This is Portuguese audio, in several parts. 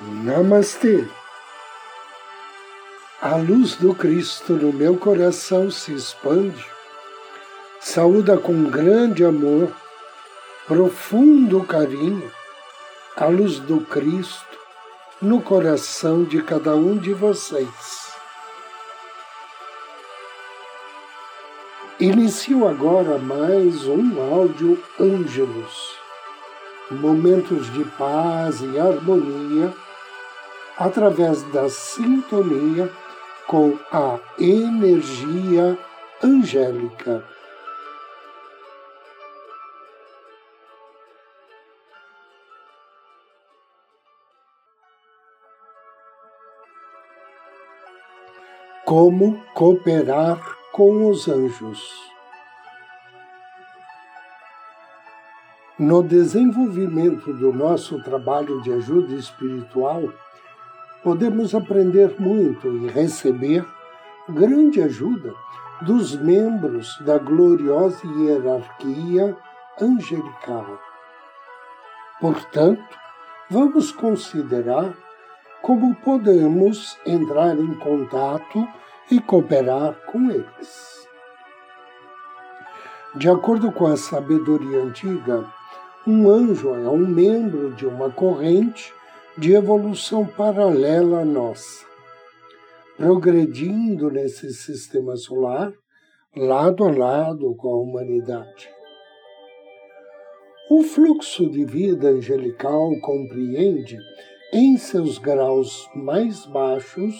Namastê. A luz do Cristo no meu coração se expande, saúda com grande amor, profundo carinho, a luz do Cristo no coração de cada um de vocês. Inicio agora mais um áudio Ângelos, momentos de paz e harmonia através da sintonia com a energia angélica. Como cooperar com os anjos? No desenvolvimento do nosso trabalho de ajuda espiritual, podemos aprender muito e receber grande ajuda dos membros da gloriosa hierarquia angelical. Portanto, vamos considerar como podemos entrar em contato e cooperar com eles. De acordo com a sabedoria antiga, um anjo é um membro de uma corrente de evolução paralela à nossa, progredindo nesse sistema solar lado a lado com a humanidade. O fluxo de vida angelical compreende, em seus graus mais baixos,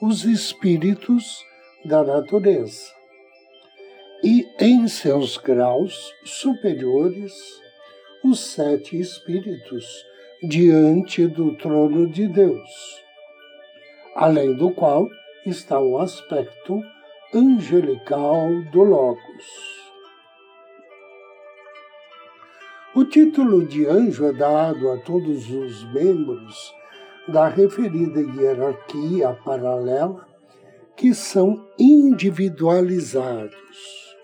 os espíritos da natureza e, em seus graus superiores, os sete espíritos diante do trono de Deus, além do qual está o aspecto angelical do Logos. O título de anjo é dado a todos os membros da referida hierarquia paralela que são individualizados.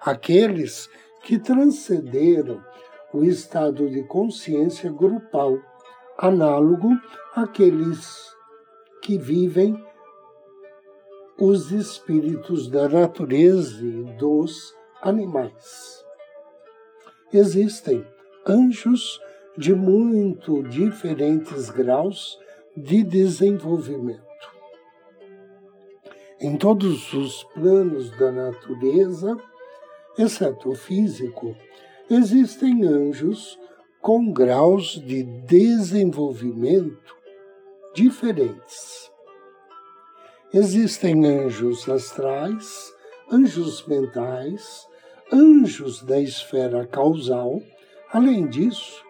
Aqueles que transcenderam o estado de consciência grupal, análogo àqueles que vivem os espíritos da natureza e dos animais. Existem anjos de muito diferentes graus de desenvolvimento. Em todos os planos da natureza, exceto o físico, existem anjos com graus de desenvolvimento diferentes. Existem anjos astrais, anjos mentais, anjos da esfera causal. Além disso,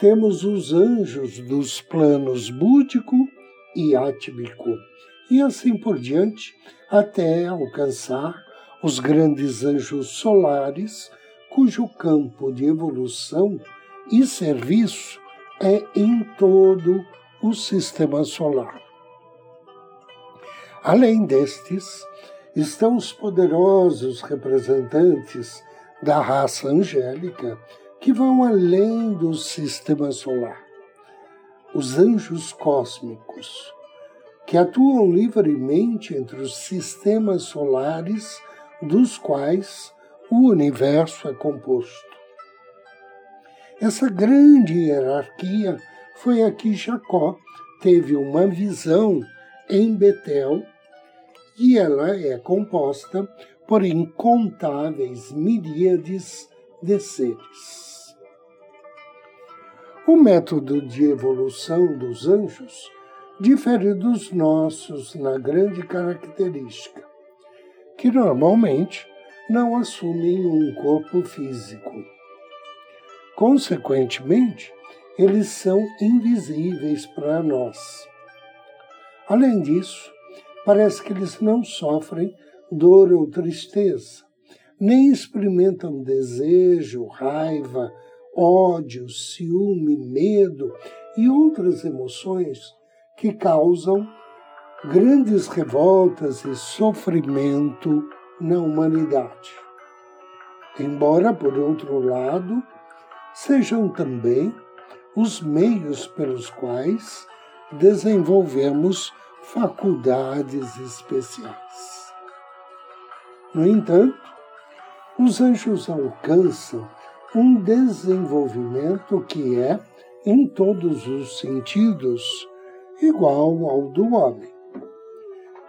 temos os anjos dos planos búdico e átmico, e assim por diante, até alcançar os grandes anjos solares, cujo campo de evolução e serviço é em todo o sistema solar. Além destes, estão os poderosos representantes da raça angélica que vão além do sistema solar. Os anjos cósmicos, que atuam livremente entre os sistemas solares dos quais o universo é composto. Essa grande hierarquia foi a que Jacó teve uma visão em Betel e ela é composta por incontáveis miríades de seres. O método de evolução dos anjos difere dos nossos na grande característica que normalmente não assumem um corpo físico. Consequentemente, eles são invisíveis para nós. Além disso, parece que eles não sofrem dor ou tristeza, nem experimentam desejo, raiva, ódio, ciúme, medo e outras emoções que causam grandes revoltas e sofrimento na humanidade. Embora, por outro lado, sejam também os meios pelos quais desenvolvemos faculdades especiais. No entanto, os anjos alcançam um desenvolvimento que é, em todos os sentidos, igual ao do homem.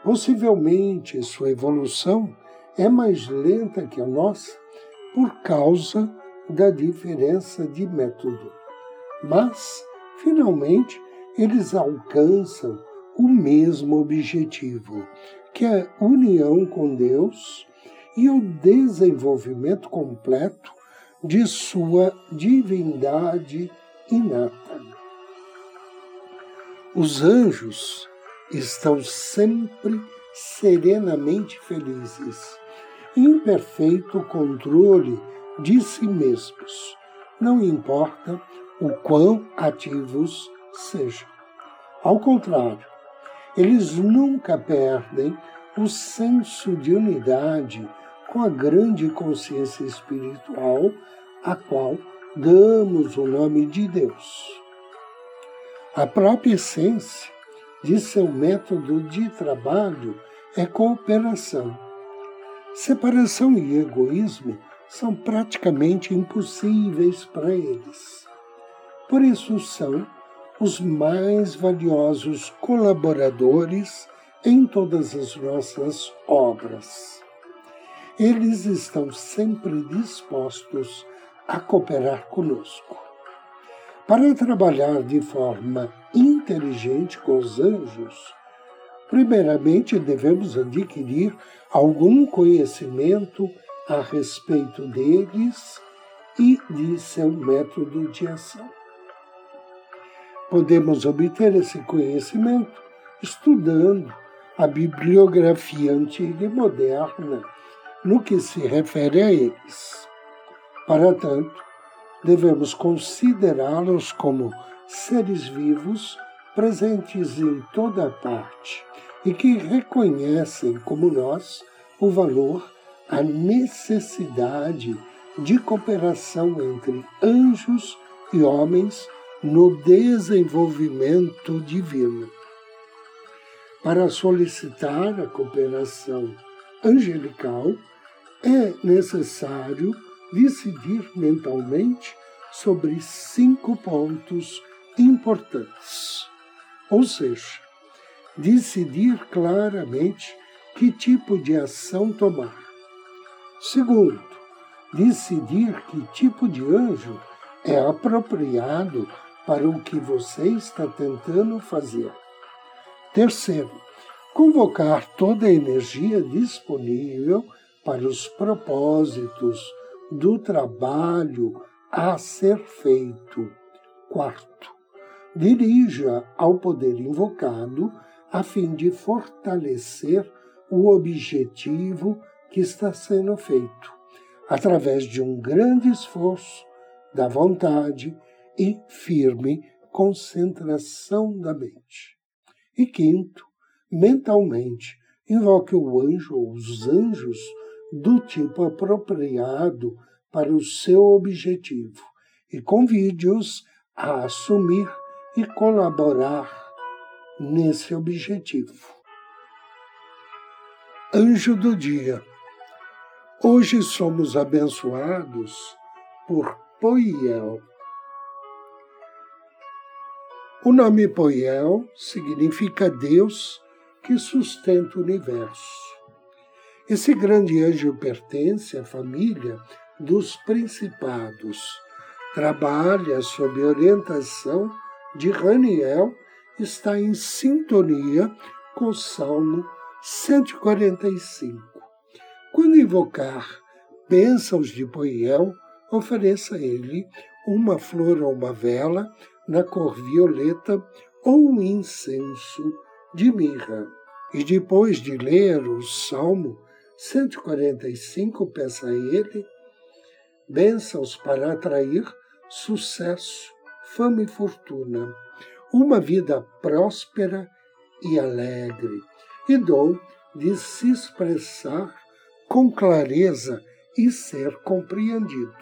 Possivelmente sua evolução é mais lenta que a nossa por causa da diferença de método. Mas, finalmente, eles alcançam o mesmo objetivo, que é a união com Deus e o desenvolvimento completo de sua divindade inata. Os anjos estão sempre serenamente felizes, em perfeito controle de si mesmos, não importa o quão ativos sejam. Ao contrário, eles nunca perdem o senso de unidade com a grande consciência espiritual a qual damos o nome de Deus. A própria essência de seu método de trabalho é cooperação. Separação e egoísmo são praticamente impossíveis para eles. Por isso são os mais valiosos colaboradores em todas as nossas obras. Eles estão sempre dispostos a cooperar conosco. Para trabalhar de forma inteligente com os anjos, primeiramente devemos adquirir algum conhecimento a respeito deles e de seu método de ação. Podemos obter esse conhecimento estudando a bibliografia antiga e moderna no que se refere a eles. Para tanto, devemos considerá-los como seres vivos presentes em toda parte e que reconhecem, como nós, o valor, a necessidade de cooperação entre anjos e homens no desenvolvimento divino. Para solicitar a cooperação angelical, é necessário decidir mentalmente sobre cinco pontos importantes. Ou seja, decidir claramente que tipo de ação tomar. Segundo, decidir que tipo de anjo é apropriado para o que você está tentando fazer. Terceiro, convocar toda a energia disponível para os propósitos do trabalho a ser feito. Quarto, dirija ao poder invocado a fim de fortalecer o objetivo que está sendo feito, através de um grande esforço da vontade e firme concentração da mente. E quinto, mentalmente, invoque o anjo ou os anjos do tipo apropriado para o seu objetivo e convide-os a assumir e colaborar nesse objetivo. Anjo do dia. Hoje somos abençoados por Poiel. O nome Poiel significa Deus que sustenta o universo. Esse grande anjo pertence à família dos principados. Trabalha sob orientação de Raniel, está em sintonia com o Salmo 145. Quando invocar bênçãos de Poiel, ofereça a ele uma flor ou uma vela na cor violeta ou um incenso de mirra. E depois de ler o Salmo 145, peça a ele bênçãos para atrair sucesso, fama e fortuna, uma vida próspera e alegre, e dom de se expressar com clareza e ser compreendido.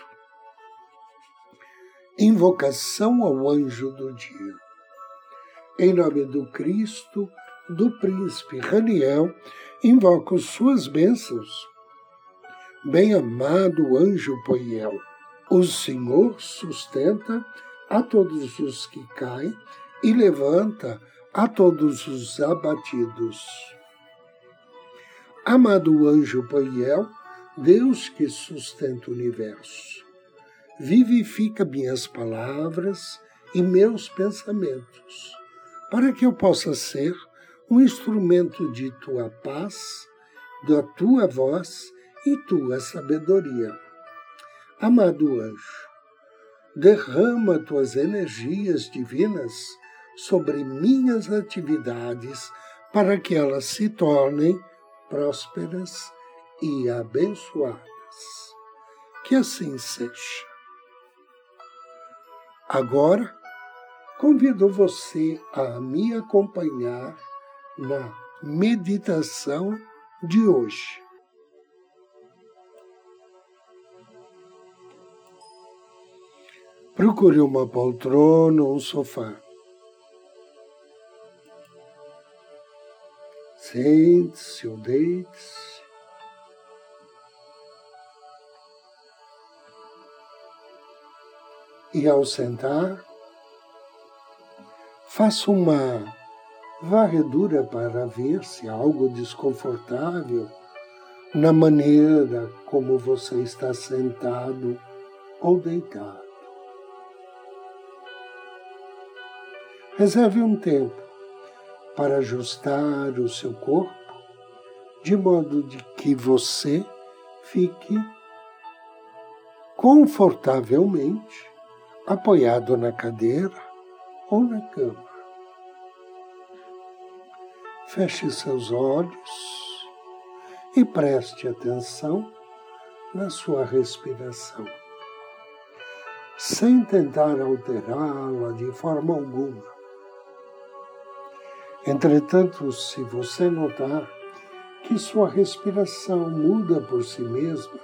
Invocação ao anjo do dia. Em nome do Cristo, do príncipe Raniel, invoco suas bênçãos. Bem-amado anjo Poiel, o Senhor sustenta a todos os que caem e levanta a todos os abatidos. Amado anjo Poiel, Deus que sustenta o universo, vivifica minhas palavras e meus pensamentos, para que eu possa ser um instrumento de tua paz, da tua voz e tua sabedoria. Amado anjo, derrama tuas energias divinas sobre minhas atividades para que elas se tornem prósperas e abençoadas. Que assim seja. Agora, convido você a me acompanhar na meditação de hoje. Procure uma poltrona ou um sofá. Sente-se ou deite-se. E ao sentar, faça uma varredura para ver se algo desconfortável na maneira como você está sentado ou deitado. Reserve um tempo para ajustar o seu corpo de modo de que você fique confortavelmente apoiado na cadeira ou na cama. Feche seus olhos e preste atenção na sua respiração, sem tentar alterá-la de forma alguma. Entretanto, se você notar que sua respiração muda por si mesma,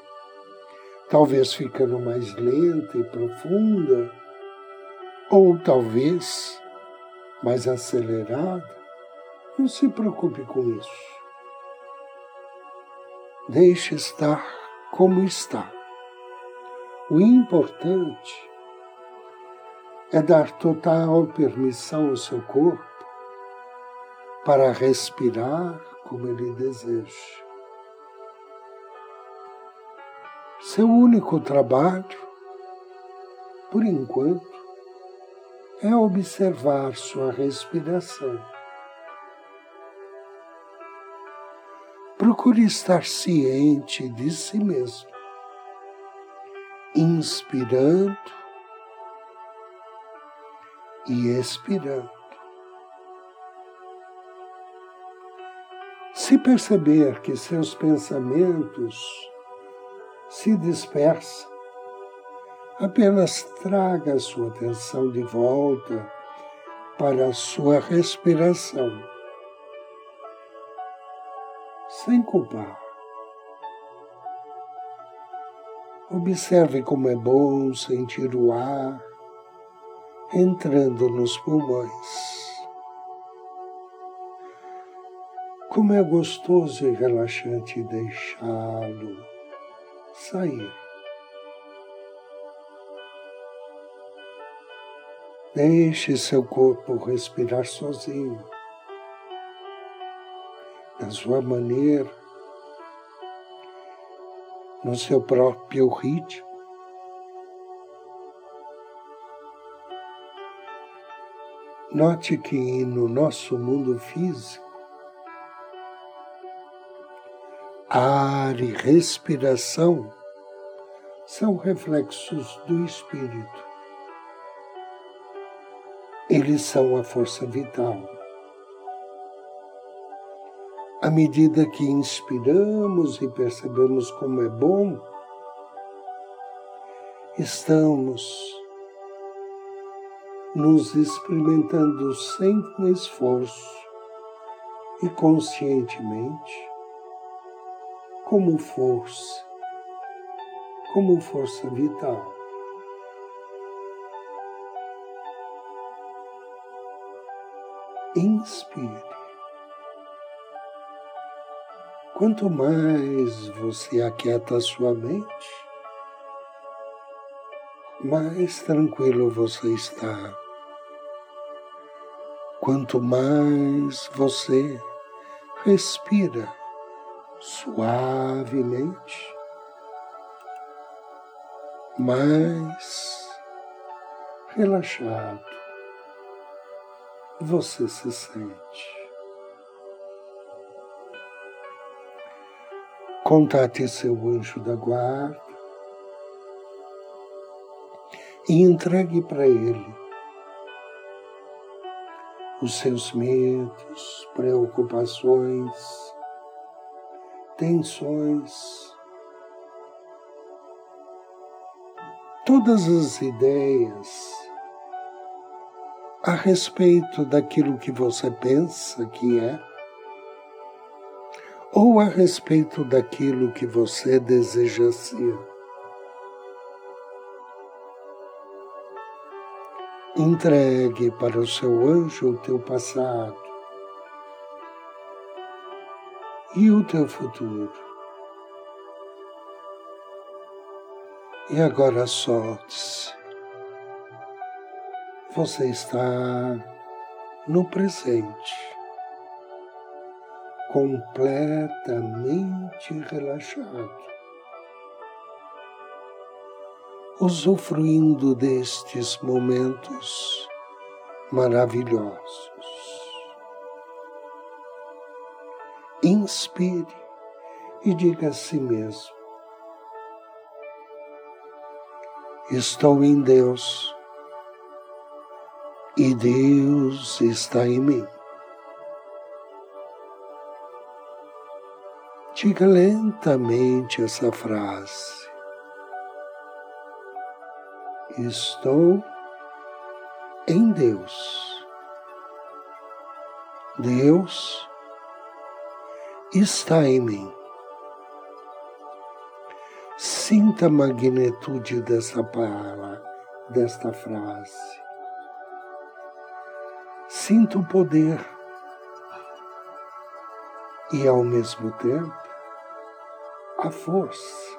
talvez ficando mais lenta e profunda, ou talvez mais acelerada, não se preocupe com isso. Deixe estar como está. O importante é dar total permissão ao seu corpo para respirar como ele deseja. Seu único trabalho, por enquanto, é observar sua respiração. Procure estar ciente de si mesmo, inspirando e expirando. Se perceber que seus pensamentos se dispersam, apenas traga a sua atenção de volta para a sua respiração, sem culpar. Observe como é bom sentir o ar entrando nos pulmões. Como é gostoso e relaxante deixá-lo sair. Deixe seu corpo respirar sozinho, sua maneira, no seu próprio ritmo. Note que no nosso mundo físico, Ar e respiração são reflexos do espírito. Eles são a força vital à medida que inspiramos e percebemos como é bom, estamos nos experimentando sem esforço e conscientemente como força, como força vital. Inspire. Quanto mais você aquieta a sua mente, mais tranquilo você está. Quanto mais você respira suavemente, mais relaxado você se sente. Contate seu anjo da guarda e entregue para ele os seus medos, preocupações, tensões, todas as ideias a respeito daquilo que você pensa que é, ou a respeito daquilo que você deseja ser. Entregue para o seu anjo o teu passado e o teu futuro. E agora solte-se você está no presente, completamente relaxado, usufruindo destes momentos maravilhosos. Inspire e diga a si mesmo: Estou em Deus e Deus está em mim. Diga lentamente essa frase. Estou em Deus. Deus está em mim. Sinta a magnitude dessa palavra, desta frase. Sinta o poder e, ao mesmo tempo, a força.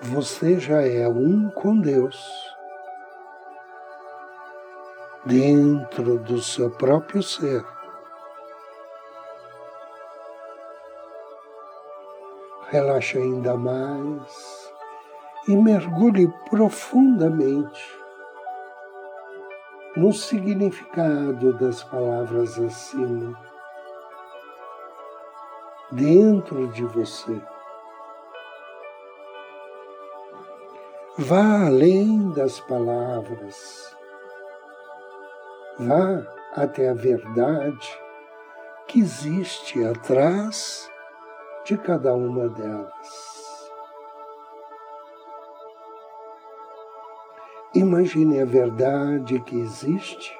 Você já é um com Deus dentro do seu próprio ser. Relaxa ainda mais e mergulhe profundamente no significado das palavras acima, dentro de você. Vá além das palavras, vá até a verdade que existe atrás de cada uma delas. Imagine a verdade que existe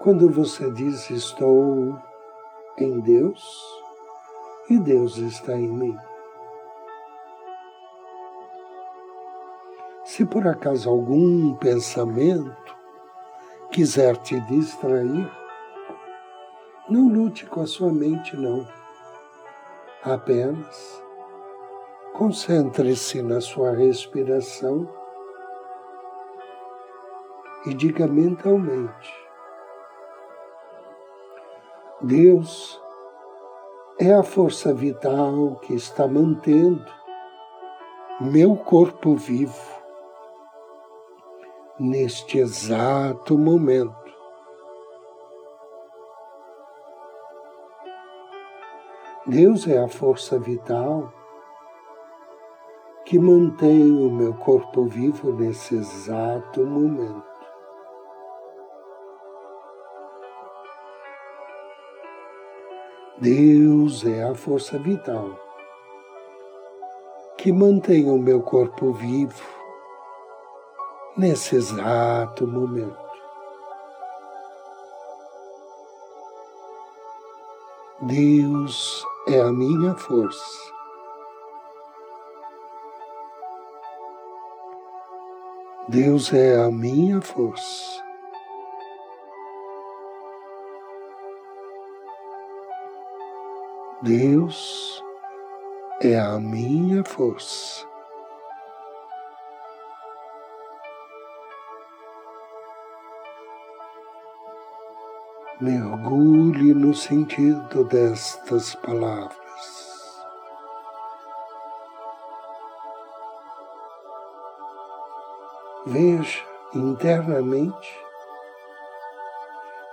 quando você diz estou em Deus e Deus está em mim. Se por acaso algum pensamento quiser te distrair, não lute com a sua mente, não. Apenas concentre-se na sua respiração e diga mentalmente: Deus é a força vital que está mantendo meu corpo vivo neste exato momento. Deus é a força vital que mantém o meu corpo vivo nesse exato momento. Deus é a força vital que mantém o meu corpo vivo nesse exato momento. Deus é a minha força. Deus é a minha força. Deus é a minha força. Mergulhe no sentido destas palavras. Veja internamente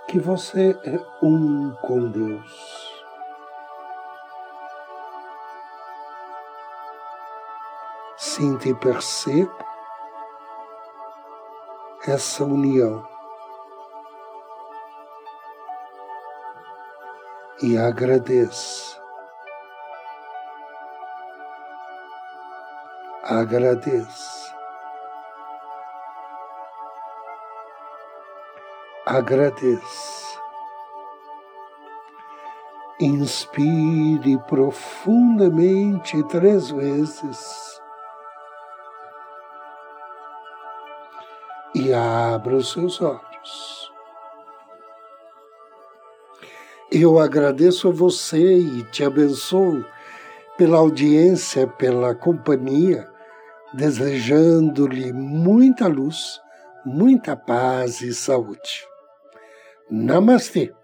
que você é um com Deus. Sinta e perceba essa união. E agradeça. Agradeça. Agradeça. Inspire profundamente três vezes. Abra os seus olhos. Eu agradeço a você e te abençoo pela audiência, pela companhia, desejando-lhe muita luz, muita paz e saúde. Namastê!